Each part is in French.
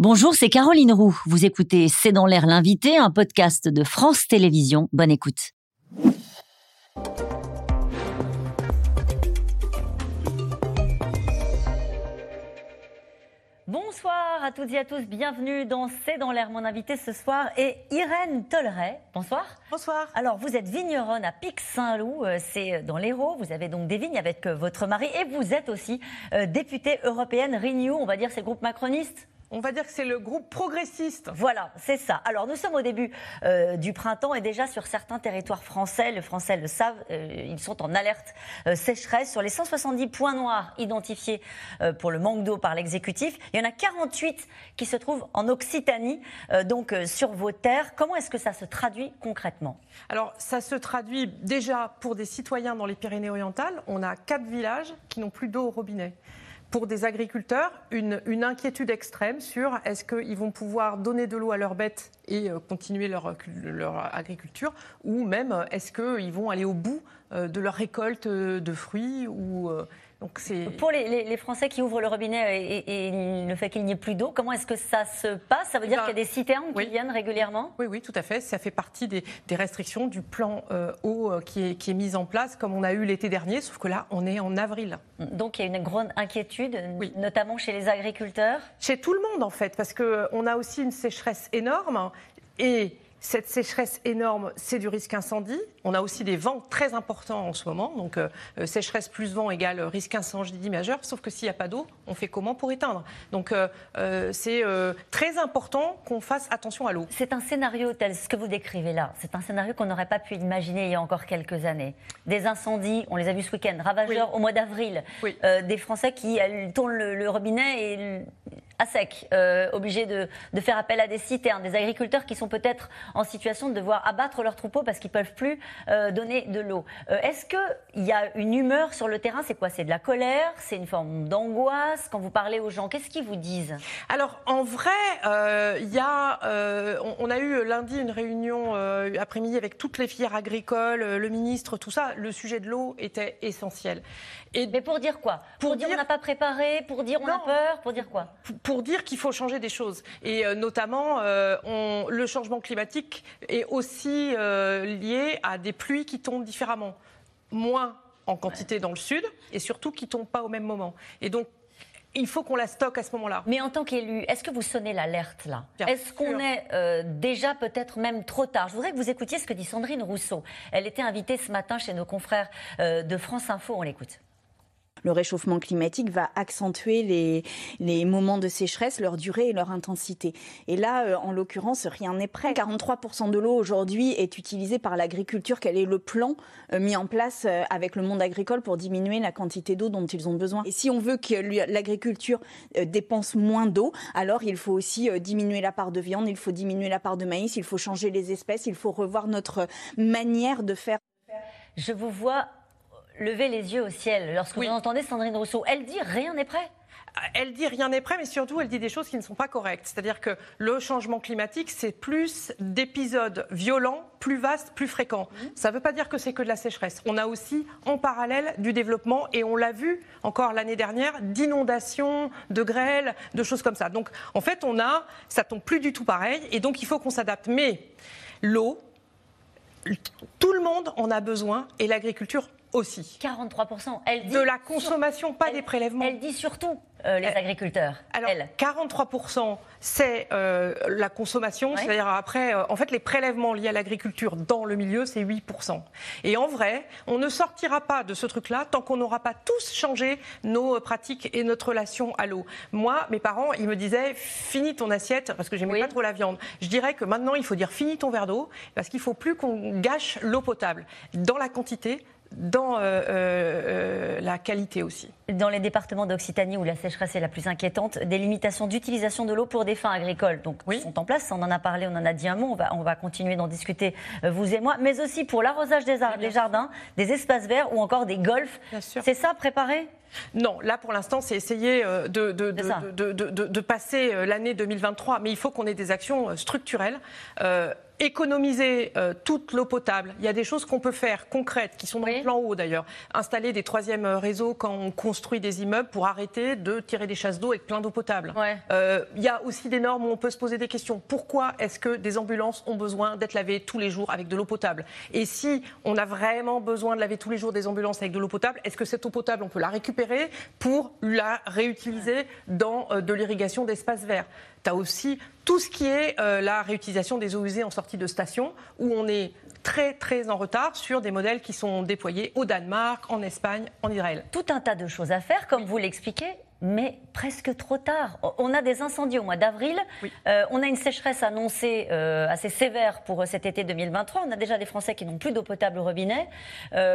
Bonjour, c'est Caroline Roux. Vous écoutez C'est dans l'air l'invité, un podcast de France Télévisions. Bonne écoute. Bonsoir à toutes et à tous, bienvenue dans C'est dans l'air. Mon invité ce soir est Irène Tolleret. Bonsoir. Bonsoir. Alors vous êtes vigneronne à Pic-Saint-Loup, euh, c'est dans l'Hérault. Vous avez donc des vignes avec euh, votre mari et vous êtes aussi euh, députée européenne Renew, on va dire c'est le groupe macroniste? On va dire que c'est le groupe progressiste. Voilà, c'est ça. Alors nous sommes au début euh, du printemps et déjà sur certains territoires français, les Français le savent, euh, ils sont en alerte euh, sécheresse. Sur les 170 points noirs identifiés pour le manque d'eau par l'exécutif, il y en a 48 qui se trouvent en Occitanie, donc sur vos terres. Comment est-ce que ça se traduit concrètement? Alors ça se traduit déjà pour des citoyens dans les Pyrénées-Orientales. On a quatre villages qui n'ont plus d'eau au robinet pour des agriculteurs une, inquiétude extrême sur est-ce qu'ils vont pouvoir donner de l'eau à leurs bêtes et euh, continuer leur, agriculture, ou même euh, est-ce qu'ils vont aller au bout euh, de leur récolte de fruits pour les, Français qui ouvrent le robinet et, le fait qu'il n'y ait plus d'eau, comment est-ce que ça se passe? Ça veut dire bah, qu'il y a des citernes qui viennent régulièrement? Oui, oui, tout à fait. Ça fait partie des, restrictions du plan euh, eau euh, qui est, qui est mis en place, comme on a eu l'été dernier, sauf que là, on est en avril. Donc il y a une grande inquiétude, notamment chez les agriculteurs? Chez tout le monde, en fait, parce qu'on a aussi une sécheresse énorme. Et cette sécheresse énorme, c'est du risque incendie. On a aussi des vents très importants en ce moment. Donc, euh, euh, sécheresse plus vent égale risque incendie majeur. Sauf que s'il n'y a pas d'eau, on fait comment pour éteindre? Donc, euh, c'est très important qu'on fasse attention à l'eau. C'est un scénario tel ce que vous décrivez là. C'est un scénario qu'on n'aurait pas pu imaginer il y a encore quelques années. Des incendies, on les a vus ce week-end, ravageurs au mois d'avril. des Français qui tournent le, robinet et à sec, obligés de, de, faire appel à des citernes, des agriculteurs qui sont peut-être en situation de devoir abattre leurs troupeaux parce qu'ils ne peuvent plus euh, donner de l'eau. Euh, est-ce qu'il y a une humeur sur le terrain? C'est quoi? C'est de la colère? C'est une forme d'angoisse? Quand vous parlez aux gens, qu'est-ce qu'ils vous disent? Alors, en vrai, euh, il y a, on, a eu lundi une réunion après-midi avec toutes les filières agricoles, le ministre, tout ça. Le sujet de l'eau était essentiel. Et Mais pour dire quoi? Pour, dire, on n'a pas préparé, pour dire on a peur, pour dire quoi? Pour dire qu'il faut changer des choses. Et notamment, on, le changement climatique est aussi euh, lié à des pluies qui tombent différemment. Moins en quantité dans le sud et surtout qui ne tombent pas au même moment. Et donc, il faut qu'on la stocke à ce moment-là. Mais en tant qu'élu, est-ce que vous sonnez l'alerte là? Est-ce qu'on est, euh, déjà peut-être même trop tard? Je voudrais que vous écoutiez ce que dit Sandrine Rousseau. Elle était invitée ce matin chez nos confrères euh, de France Info. On l'écoute le réchauffement climatique va accentuer les, moments de sécheresse, leur durée et leur intensité. Et là, euh, en l'occurrence, rien n'est prêt. 43% de l'eau aujourd'hui est utilisée par l'agriculture. Quel est le plan euh, mis en place euh, avec le monde agricole pour diminuer la quantité d'eau dont ils ont besoin? Et si on veut que l'agriculture dépense moins d'eau, alors il faut aussi diminuer la part de viande, il faut diminuer la part de maïs, il faut changer les espèces, il faut revoir notre manière de faire. Je vous vois lever les yeux au ciel lorsque vous entendez Sandrine Rousseau. Elle dit rien n'est prêt? Elle dit rien n'est prêt, mais surtout elle dit des choses qui ne sont pas correctes. C'est-à-dire que le changement climatique, c'est plus d'épisodes violents, plus vastes, plus fréquents. Ça ne veut pas dire que c'est que de la sécheresse. On a aussi en parallèle du développement, et on l'a vu encore l'année dernière, d'inondations, de grêles, de choses comme ça. Donc en fait, on a, ça tombe plus du tout pareil, et donc il faut qu'on s'adapte. Mais l'eau, tout le monde en a besoin, et l'agriculture aussi. 43%. Elle de la consommation, pas des prélèvements. Elle dit surtout euh, les agriculteurs. Alors, 43%, c'est euh, la consommation, c'est-à-dire après, euh, en fait, les prélèvements liés à l'agriculture dans le milieu, c'est 8%. Et en vrai, on ne sortira pas de ce truc-là tant qu'on n'aura pas tous changé nos pratiques et notre relation à l'eau. Moi, mes parents, ils me disaient, finis ton assiette, parce que j'aimais pas trop la viande. Je dirais que maintenant, il faut dire, finis ton verre d'eau, parce qu'il faut plus qu'on gâche l'eau potable dans la quantité, dans euh, euh, euh, la qualité aussi. Dans les départements d'Occitanie où la sécheresse est la plus inquiétante, des limitations d'utilisation de l'eau pour des fins agricoles donc, sont en place. On en a parlé, on en a dit un mot, on va, on va continuer d'en discuter, vous et moi, mais aussi pour l'arrosage des, jardins, des espaces verts ou encore des golfs. C'est ça, préparé non, là pour l'instant, c'est essayer de, de, de, de passer l'année 2023, mais il faut qu'on ait des actions structurelles économiser toute l'eau potable. Il y a des choses qu'on peut faire concrètes, qui sont dans le plan haut d'ailleurs. Installer des troisièmes réseaux quand on construit des immeubles pour arrêter de tirer des chasses d'eau avec plein d'eau potable. il y a aussi des normes où on peut se poser des questions. Pourquoi est-ce que des ambulances ont besoin d'être lavées tous les jours avec de l'eau potable? Et si on a vraiment besoin de laver tous les jours des ambulances avec de l'eau potable, est-ce que cette eau potable, on peut la récupérer pour la réutiliser dans de l'irrigation d'espaces verts? Tu as aussi tout ce qui est euh, la réutilisation des eaux usées en sortie de station, où on est très très en retard sur des modèles qui sont déployés au Danemark, en Espagne, en Israël. Tout un tas de choses à faire, comme vous l'expliquez mais presque trop tard. On a des incendies au mois d'avril, euh, on a une sécheresse annoncée euh, assez sévère pour euh, cet été 2023, on a déjà des Français qui n'ont plus d'eau potable au robinet.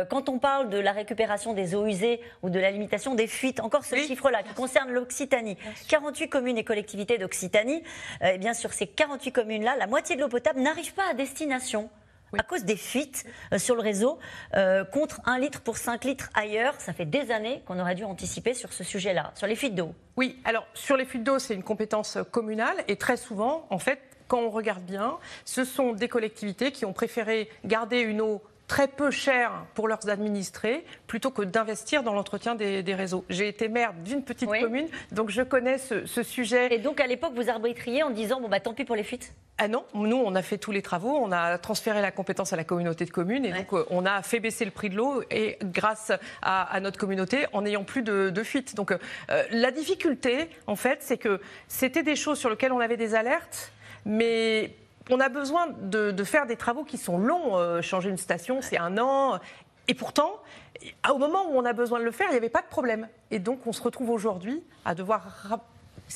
quand on parle de la récupération des eaux usées ou de la limitation des fuites, encore ce chiffre-là qui concerne l'Occitanie, 48 communes et collectivités d'Occitanie, eh bien sur ces 48 communes-là, la moitié de l'eau potable n'arrive pas à destination à cause des fuites euh, sur le réseau, euh, contre 1 litre pour 5 litres ailleurs. Ça fait des années qu'on aurait dû anticiper sur ce sujet-là, sur les fuites d'eau. Oui, alors sur les fuites d'eau, c'est une compétence communale et très souvent, en fait, quand on regarde bien, ce sont des collectivités qui ont préféré garder une eau très peu cher pour leurs administrés plutôt que d'investir dans l'entretien des, réseaux. J'ai été maire d'une petite commune, donc je connais ce, sujet. Et donc à l'époque, vous arbitriez en disant bon bah tant pis pour les fuites? Ah non, nous on a fait tous les travaux, on a transféré la compétence à la communauté de communes et donc euh, on a fait baisser le prix de l'eau et grâce à, notre communauté en n'ayant plus de, fuites. Donc euh, la difficulté en fait c'est que c'était des choses sur lesquelles on avait des alertes, mais on a besoin de, faire des travaux qui sont longs. Euh, changer une station, c'est un an. Et pourtant, au moment où on a besoin de le faire, il n'y avait pas de problème. Et donc, on se retrouve aujourd'hui à devoir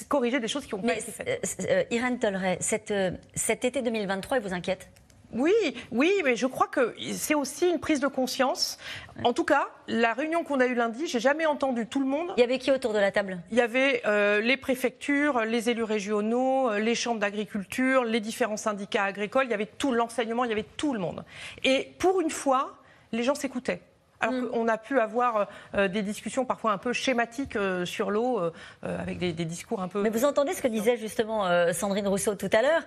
corriger des choses qui ont pas été faites. Euh, euh, Irène Tolleret, cet été 2023, il vous inquiète? Oui, oui, mais je crois que c'est aussi une prise de conscience. En tout cas, la réunion qu'on a eue lundi, j'ai jamais entendu tout le monde. Il y avait qui autour de la table? Il y avait euh, les préfectures, les élus régionaux, euh, les chambres d'agriculture, les différents syndicats agricoles. Il y avait tout l'enseignement, il y avait tout le monde. Et pour une fois, les gens s'écoutaient alors mm. qu'on a pu avoir euh, des discussions parfois un peu schématiques sur l'eau, avec des, discours un peu. Mais vous entendez ce que disait justement Sandrine Rousseau tout à l'heure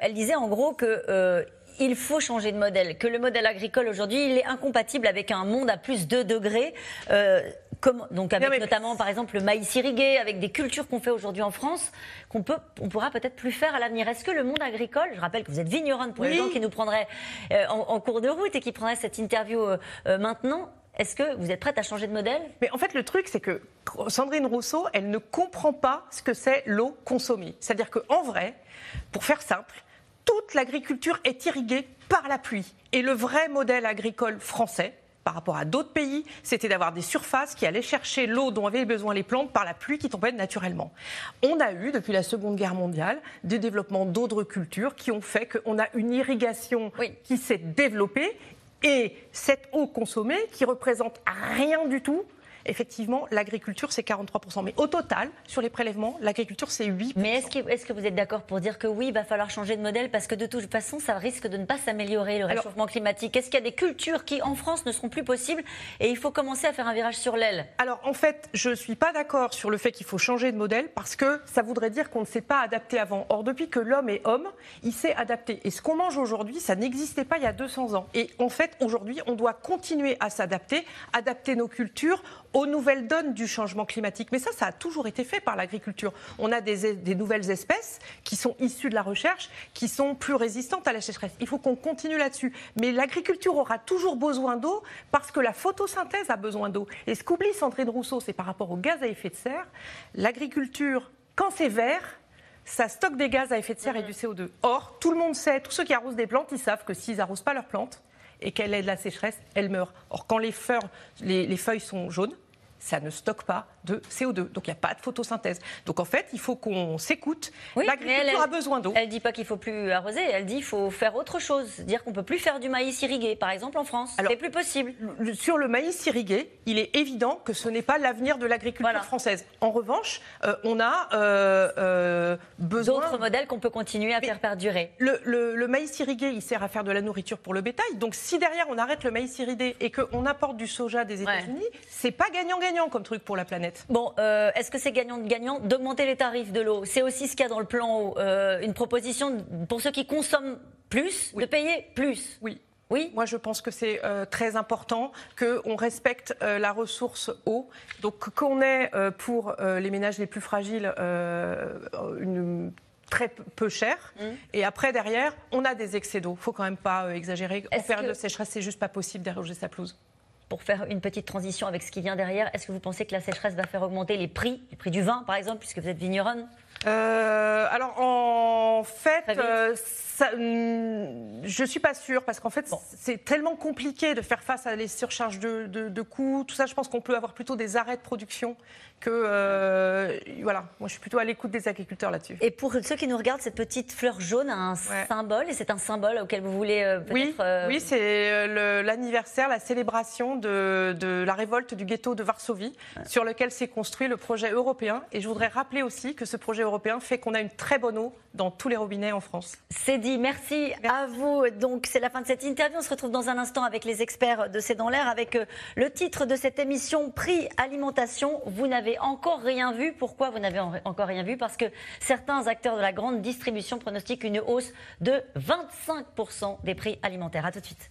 Elle disait en gros que il faut changer de modèle, que le modèle agricole aujourd'hui, il est incompatible avec un monde à plus de degrés. Euh, comme, donc avec notamment par exemple le maïs irrigué, avec des cultures qu'on fait aujourd'hui en France, qu'on peut, on pourra peut-être plus faire à l'avenir. Est-ce que le monde agricole, je rappelle que vous êtes vigneronne pour les gens qui nous prendraient euh, en, cours de route et qui prendraient cette interview euh, maintenant, est-ce que vous êtes prête à changer de modèle? Mais en fait, le truc, c'est que Sandrine Rousseau, elle ne comprend pas ce que c'est l'eau consommée. C'est-à-dire qu'en vrai, pour faire simple, toute l'agriculture est irriguée par la pluie. Et le vrai modèle agricole français, par rapport à d'autres pays, c'était d'avoir des surfaces qui allaient chercher l'eau dont avaient besoin les plantes par la pluie qui tombait naturellement. On a eu, depuis la Seconde Guerre mondiale, des développements d'autres cultures qui ont fait qu'on a une irrigation qui s'est développée et cette eau consommée qui représente rien du tout effectivement, l'agriculture, c'est 43%. Mais au total, sur les prélèvements, l'agriculture, c'est 8%. Mais est-ce que, est que, vous êtes d'accord pour dire que oui, il va falloir changer de modèle parce que de toute façon, ça risque de ne pas s'améliorer, le réchauffement climatique? Est-ce qu'il y a des cultures qui, en France, ne seront plus possibles et il faut commencer à faire un virage sur l'aile? Alors, en fait, je ne suis pas d'accord sur le fait qu'il faut changer de modèle parce que ça voudrait dire qu'on ne s'est pas adapté avant. Or, depuis que l'homme est homme, il s'est adapté. Et ce qu'on mange aujourd'hui, ça n'existait pas il y a 200 ans. Et en fait, aujourd'hui, on doit continuer à s'adapter, adapter nos cultures aux nouvelles donnes du changement climatique. Mais ça, ça a toujours été fait par l'agriculture. On a des, nouvelles espèces qui sont issues de la recherche, qui sont plus résistantes à la sécheresse. Il faut qu'on continue là-dessus. Mais l'agriculture aura toujours besoin d'eau parce que la photosynthèse a besoin d'eau. Et ce qu'oublie Sandrine Rousseau, c'est par rapport au gaz à effet de serre, l'agriculture, quand c'est vert, ça stocke des gaz à effet de serre et du CO2. Or, tout le monde sait, tous ceux qui arrosent des plantes, ils savent que s'ils n'arrosent pas leurs plantes, et qu'elle est de la sécheresse, elle meurt. Or, quand les feuilles sont jaunes, ça ne stocke pas de CO2. Donc il n'y a pas de photosynthèse. Donc en fait, il faut qu'on s'écoute. L'agriculture a besoin d'eau. Elle ne dit pas qu'il faut plus arroser, elle dit qu'il faut faire autre chose. Dire qu'on ne peut plus faire du maïs irrigué, par exemple en France. C'est plus possible. sur le maïs irrigué, il est évident que ce n'est pas l'avenir de l'agriculture française. En revanche, euh, on a euh, euh, besoin... D'autres modèles qu'on peut continuer à faire perdurer. Le, maïs irrigué, il sert à faire de la nourriture pour le bétail. Donc si derrière on arrête le maïs irrigué et qu'on apporte du soja des États-Unis, c'est pas gagnant-gagnant comme truc pour la planète. Bon, euh, est-ce que c'est gagnant-gagnant d'augmenter les tarifs de l'eau? C'est aussi ce qu'il y a dans le plan haut. Euh, une proposition pour ceux qui consomment plus, de payer plus. Oui. Oui? Moi, je pense que c'est euh, très important qu'on respecte euh, la ressource eau. Donc, qu'on ait euh, pour les ménages les plus fragiles une très peu cher. Mmh. Et après, derrière, on a des excès d'eau. Il faut quand même pas exagérer. En période de sécheresse, c'est juste pas possible d'arroger sa pelouse pour faire une petite transition avec ce qui vient derrière, est-ce que vous pensez que la sécheresse va faire augmenter les prix, les prix du vin par exemple, puisque vous êtes vigneronne? Euh, Alors en fait, euh, hum, je ne suis pas sûre parce qu'en fait c'est tellement compliqué de faire face à les surcharges de, de coûts, tout ça. Je pense qu'on peut avoir plutôt des arrêts de production que euh, voilà, moi je suis plutôt à l'écoute des agriculteurs là-dessus. Et pour ceux qui nous regardent, cette petite fleur jaune a un symbole et c'est un symbole auquel vous voulez peut-être. Oui, oui c'est l'anniversaire, la célébration de, de, la révolte du ghetto de Varsovie, sur lequel s'est construit le projet européen. Et je voudrais rappeler aussi que ce projet européen fait qu'on a une très bonne eau dans tous les robinets en France. C'est dit, merci, à vous. Donc c'est la fin de cette interview. On se retrouve dans un instant avec les experts de C'est dans l'air, avec le titre de cette émission Prix Alimentation. Vous n'avez encore rien vu. Pourquoi vous n'avez encore rien vu? Parce que certains acteurs de la grande distribution pronostiquent une hausse de 25% des prix alimentaires. A tout de suite.